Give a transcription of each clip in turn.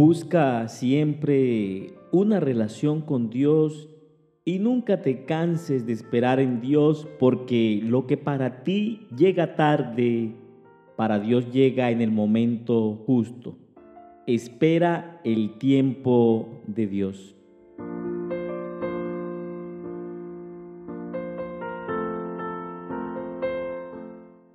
Busca siempre una relación con Dios y nunca te canses de esperar en Dios porque lo que para ti llega tarde, para Dios llega en el momento justo. Espera el tiempo de Dios.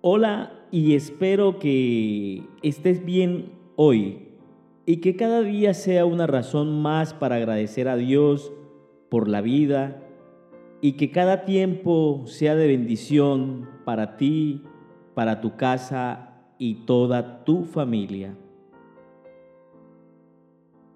Hola y espero que estés bien hoy y que cada día sea una razón más para agradecer a Dios por la vida y que cada tiempo sea de bendición para ti, para tu casa y toda tu familia.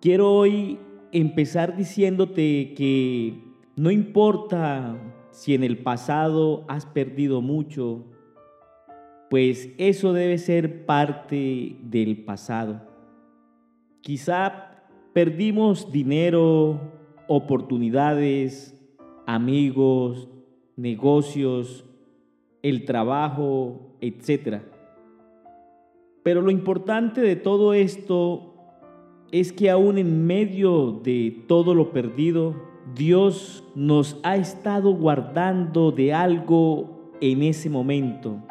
Quiero hoy empezar diciéndote que no importa si en el pasado has perdido mucho, pues eso debe ser parte del pasado. Quizá perdimos dinero, oportunidades, amigos, negocios, el trabajo, etc. Pero lo importante de todo esto es que aún en medio de todo lo perdido, Dios nos ha estado guardando de algo en ese momento.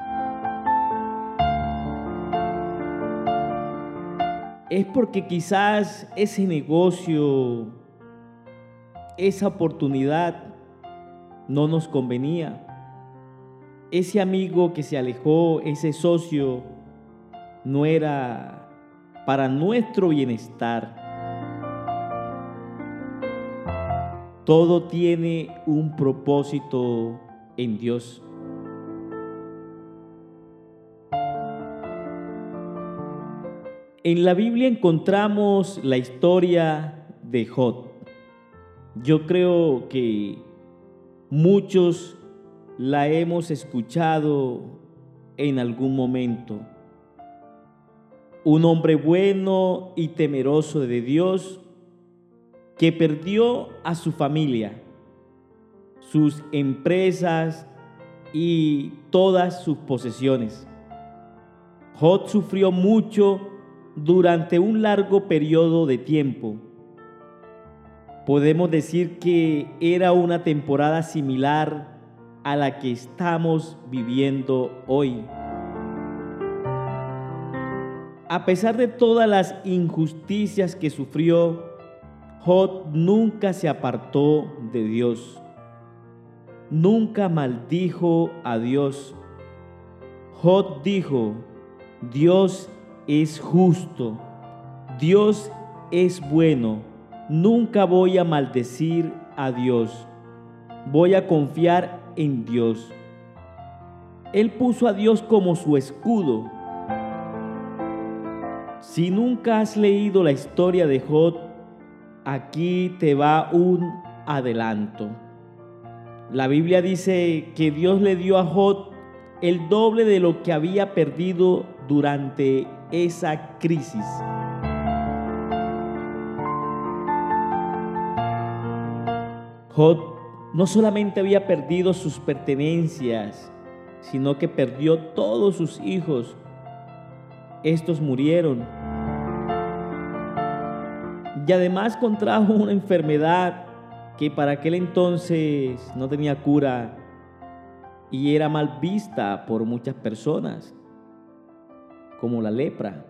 Es porque quizás ese negocio, esa oportunidad no nos convenía. Ese amigo que se alejó, ese socio, no era para nuestro bienestar. Todo tiene un propósito en Dios. En la Biblia encontramos la historia de Jod. Yo creo que muchos la hemos escuchado en algún momento. Un hombre bueno y temeroso de Dios que perdió a su familia, sus empresas y todas sus posesiones. Jod sufrió mucho durante un largo periodo de tiempo. Podemos decir que era una temporada similar a la que estamos viviendo hoy. A pesar de todas las injusticias que sufrió, Jod nunca se apartó de Dios. Nunca maldijo a Dios. Jod dijo, Dios es justo, Dios es bueno, nunca voy a maldecir a Dios, voy a confiar en Dios. Él puso a Dios como su escudo. Si nunca has leído la historia de Jod, aquí te va un adelanto. La Biblia dice que Dios le dio a Jod el doble de lo que había perdido durante esa crisis. Jod no solamente había perdido sus pertenencias, sino que perdió todos sus hijos. Estos murieron. Y además contrajo una enfermedad que para aquel entonces no tenía cura y era mal vista por muchas personas como la lepra.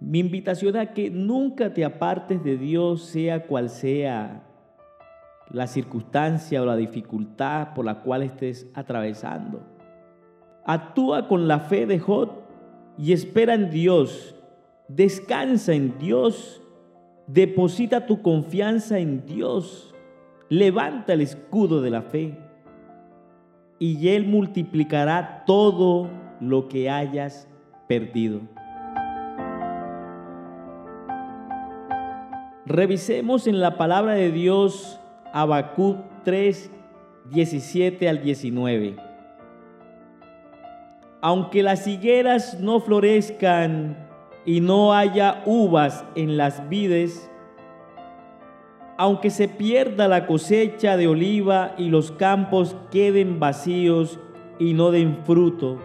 Mi invitación a que nunca te apartes de Dios, sea cual sea la circunstancia o la dificultad por la cual estés atravesando. Actúa con la fe de Jod y espera en Dios. Descansa en Dios. Deposita tu confianza en Dios. Levanta el escudo de la fe y Él multiplicará todo lo que hayas perdido. Revisemos en la palabra de Dios Habacuc 3, 17 al 19. Aunque las higueras no florezcan y no haya uvas en las vides, aunque se pierda la cosecha de oliva y los campos queden vacíos y no den fruto,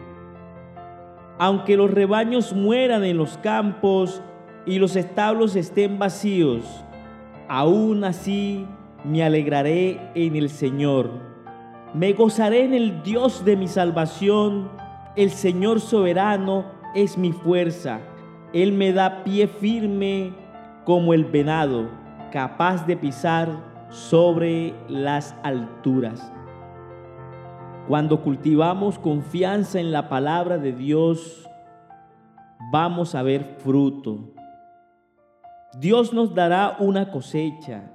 Aunque los rebaños mueran en los campos y los establos estén vacíos, aún así me alegraré en el Señor. Me gozaré en el Dios de mi salvación. El Señor soberano es mi fuerza. Él me da pie firme como el venado, capaz de pisar sobre las alturas. Cuando cultivamos confianza en la palabra de Dios, vamos a ver fruto. Dios nos dará una cosecha.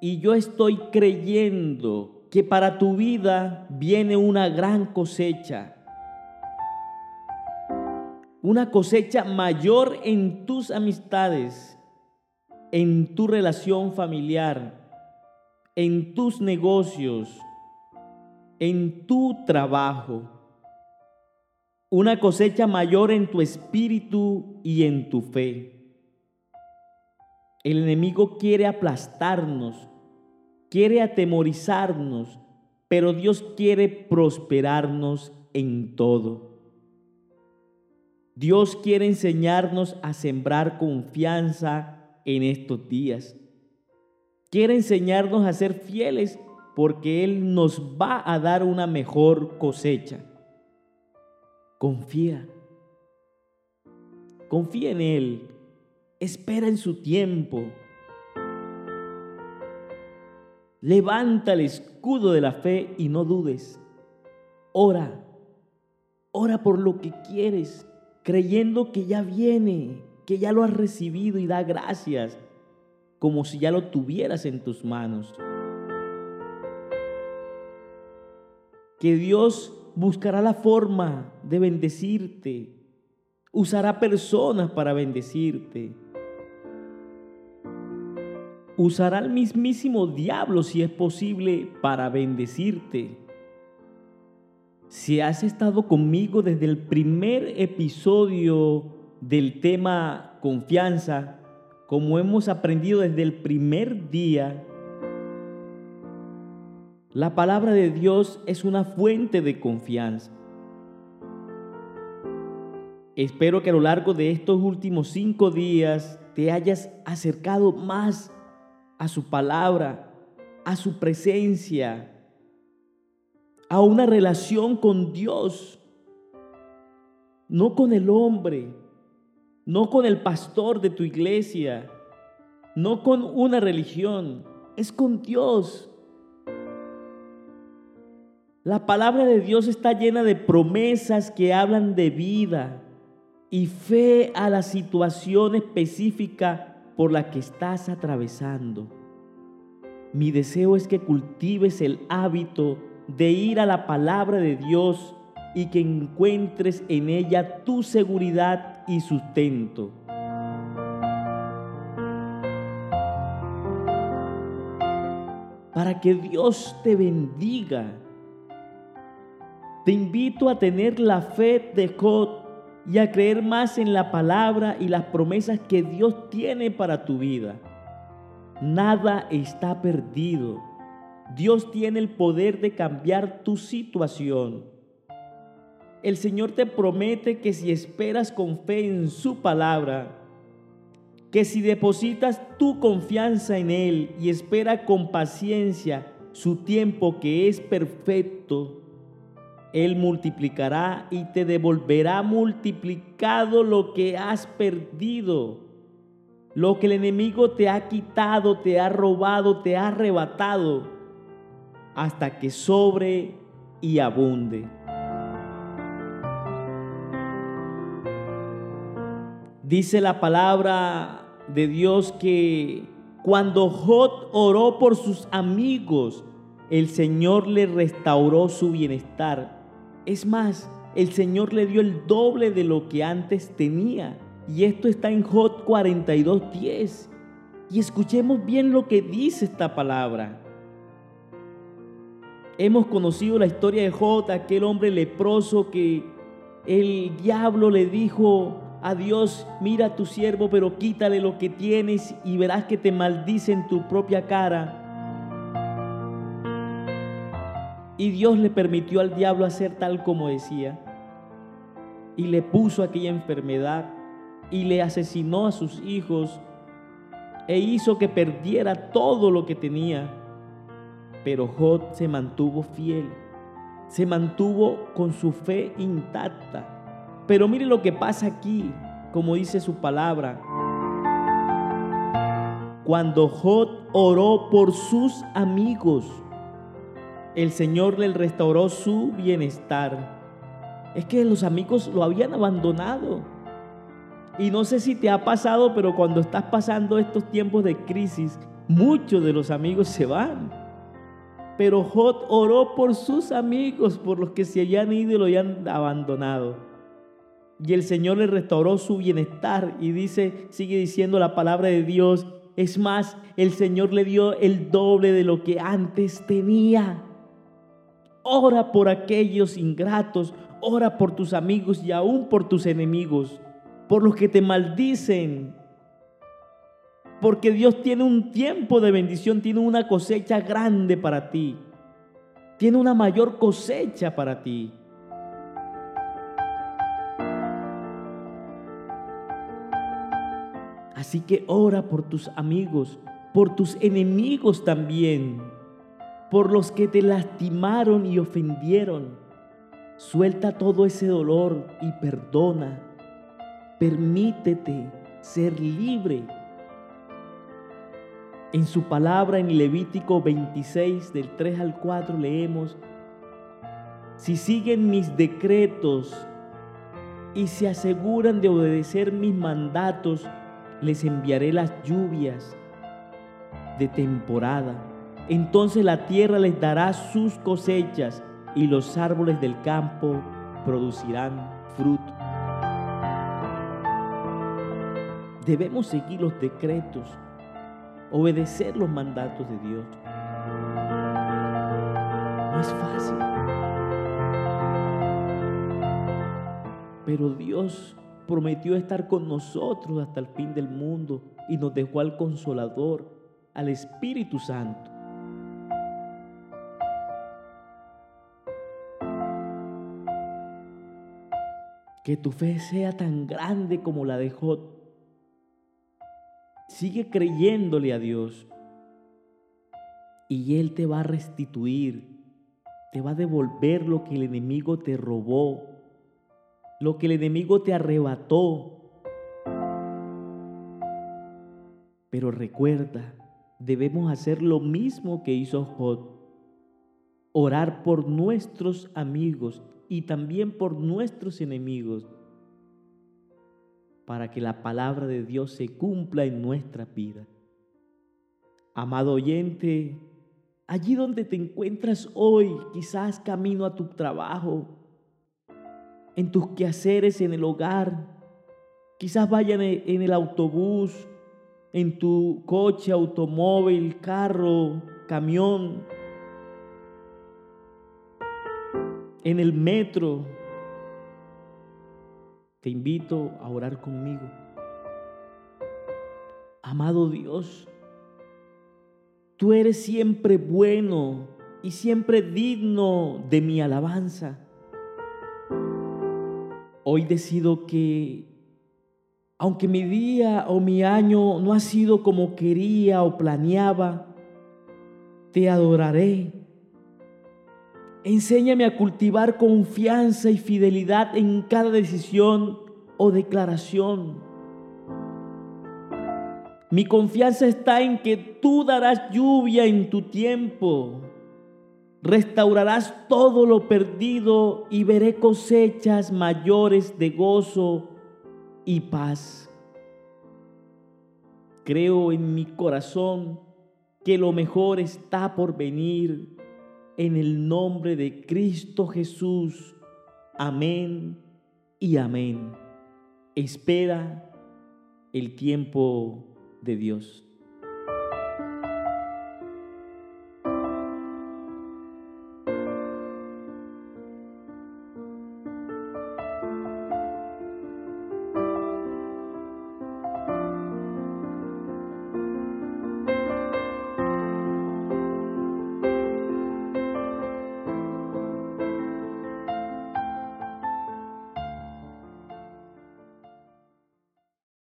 Y yo estoy creyendo que para tu vida viene una gran cosecha. Una cosecha mayor en tus amistades, en tu relación familiar, en tus negocios, en tu trabajo, una cosecha mayor en tu espíritu y en tu fe. El enemigo quiere aplastarnos, quiere atemorizarnos, pero Dios quiere prosperarnos en todo. Dios quiere enseñarnos a sembrar confianza en estos días. Quiere enseñarnos a ser fieles porque Él nos va a dar una mejor cosecha. Confía. Confía en Él. Espera en su tiempo. Levanta el escudo de la fe y no dudes. Ora. Ora por lo que quieres, creyendo que ya viene, que ya lo has recibido y da gracias, como si ya lo tuvieras en tus manos. que Dios buscará la forma de bendecirte, usará personas para bendecirte, usará al mismísimo diablo si es posible para bendecirte. Si has estado conmigo desde el primer episodio del tema confianza, como hemos aprendido desde el primer día, la palabra de Dios es una fuente de confianza. Espero que a lo largo de estos últimos cinco días te hayas acercado más a su palabra, a su presencia, a una relación con Dios, no con el hombre, no con el pastor de tu iglesia, no con una religión, es con Dios. La palabra de Dios está llena de promesas que hablan de vida y fe a la situación específica por la que estás atravesando. Mi deseo es que cultives el hábito de ir a la palabra de Dios y que encuentres en ella tu seguridad y sustento. Para que Dios te bendiga te invito a tener la fe de Jod y a creer más en la palabra y las promesas que Dios tiene para tu vida. Nada está perdido. Dios tiene el poder de cambiar tu situación. El Señor te promete que si esperas con fe en su palabra, que si depositas tu confianza en Él y espera con paciencia su tiempo que es perfecto, él multiplicará y te devolverá multiplicado lo que has perdido. Lo que el enemigo te ha quitado, te ha robado, te ha arrebatado, hasta que sobre y abunde. Dice la palabra de Dios que cuando Jod oró por sus amigos, el Señor le restauró su bienestar es más, el Señor le dio el doble de lo que antes tenía. Y esto está en Jot 42.10. Y escuchemos bien lo que dice esta palabra. Hemos conocido la historia de Jot, aquel hombre leproso que el diablo le dijo a Dios, mira a tu siervo, pero quítale lo que tienes y verás que te maldice en tu propia cara. Y Dios le permitió al diablo hacer tal como decía. y le puso aquella enfermedad y le asesinó a sus hijos e hizo que perdiera todo lo que tenía. Pero Jod se mantuvo fiel, se mantuvo con su fe intacta. Pero mire lo que pasa aquí, como dice su palabra. Cuando Jod oró por sus amigos, el Señor le restauró su bienestar. Es que los amigos lo habían abandonado. Y no sé si te ha pasado, pero cuando estás pasando estos tiempos de crisis, muchos de los amigos se van. Pero Jod oró por sus amigos, por los que se habían ido y lo habían abandonado. Y el Señor le restauró su bienestar y dice, sigue diciendo la palabra de Dios, es más, el Señor le dio el doble de lo que antes tenía. Ora por aquellos ingratos, ora por tus amigos y aún por tus enemigos, por los que te maldicen. Porque Dios tiene un tiempo de bendición, tiene una cosecha grande para ti. Tiene una mayor cosecha para ti. Así que ora por tus amigos, por tus enemigos también, por los que te lastimaron y ofendieron. Suelta todo ese dolor y perdona. Permítete ser libre. En su palabra en Levítico 26 del 3 al 4 leemos, si siguen mis decretos y se aseguran de obedecer mis mandatos, les enviaré las lluvias de temporada. Entonces la tierra les dará sus cosechas y los árboles del campo producirán fruto. Debemos seguir los decretos, obedecer los mandatos de Dios. No es fácil. Pero Dios prometió estar con nosotros hasta el fin del mundo y nos dejó al consolador, al Espíritu Santo. Que tu fe sea tan grande como la de Jod. Sigue creyéndole a Dios y Él te va a restituir, te va a devolver lo que el enemigo te robó lo que el enemigo te arrebató. Pero recuerda, debemos hacer lo mismo que hizo Jod. Orar por nuestros amigos y también por nuestros enemigos para que la palabra de Dios se cumpla en nuestra vida. Amado oyente, allí donde te encuentras hoy, quizás camino a tu trabajo, en tus quehaceres en el hogar. Quizás vayan en el autobús, en tu coche, automóvil, carro, camión, en el metro. Te invito a orar conmigo. Amado Dios, tú eres siempre bueno y siempre digno de mi alabanza. Hoy decido que, aunque mi día o mi año no ha sido como quería o planeaba, te adoraré. Enséñame a cultivar confianza y fidelidad en cada decisión o declaración. Mi confianza está en que tú darás lluvia en tu tiempo restaurarás todo lo perdido y veré cosechas mayores de gozo y paz. Creo en mi corazón que lo mejor está por venir en el nombre de Cristo Jesús. Amén y amén. Espera el tiempo de Dios.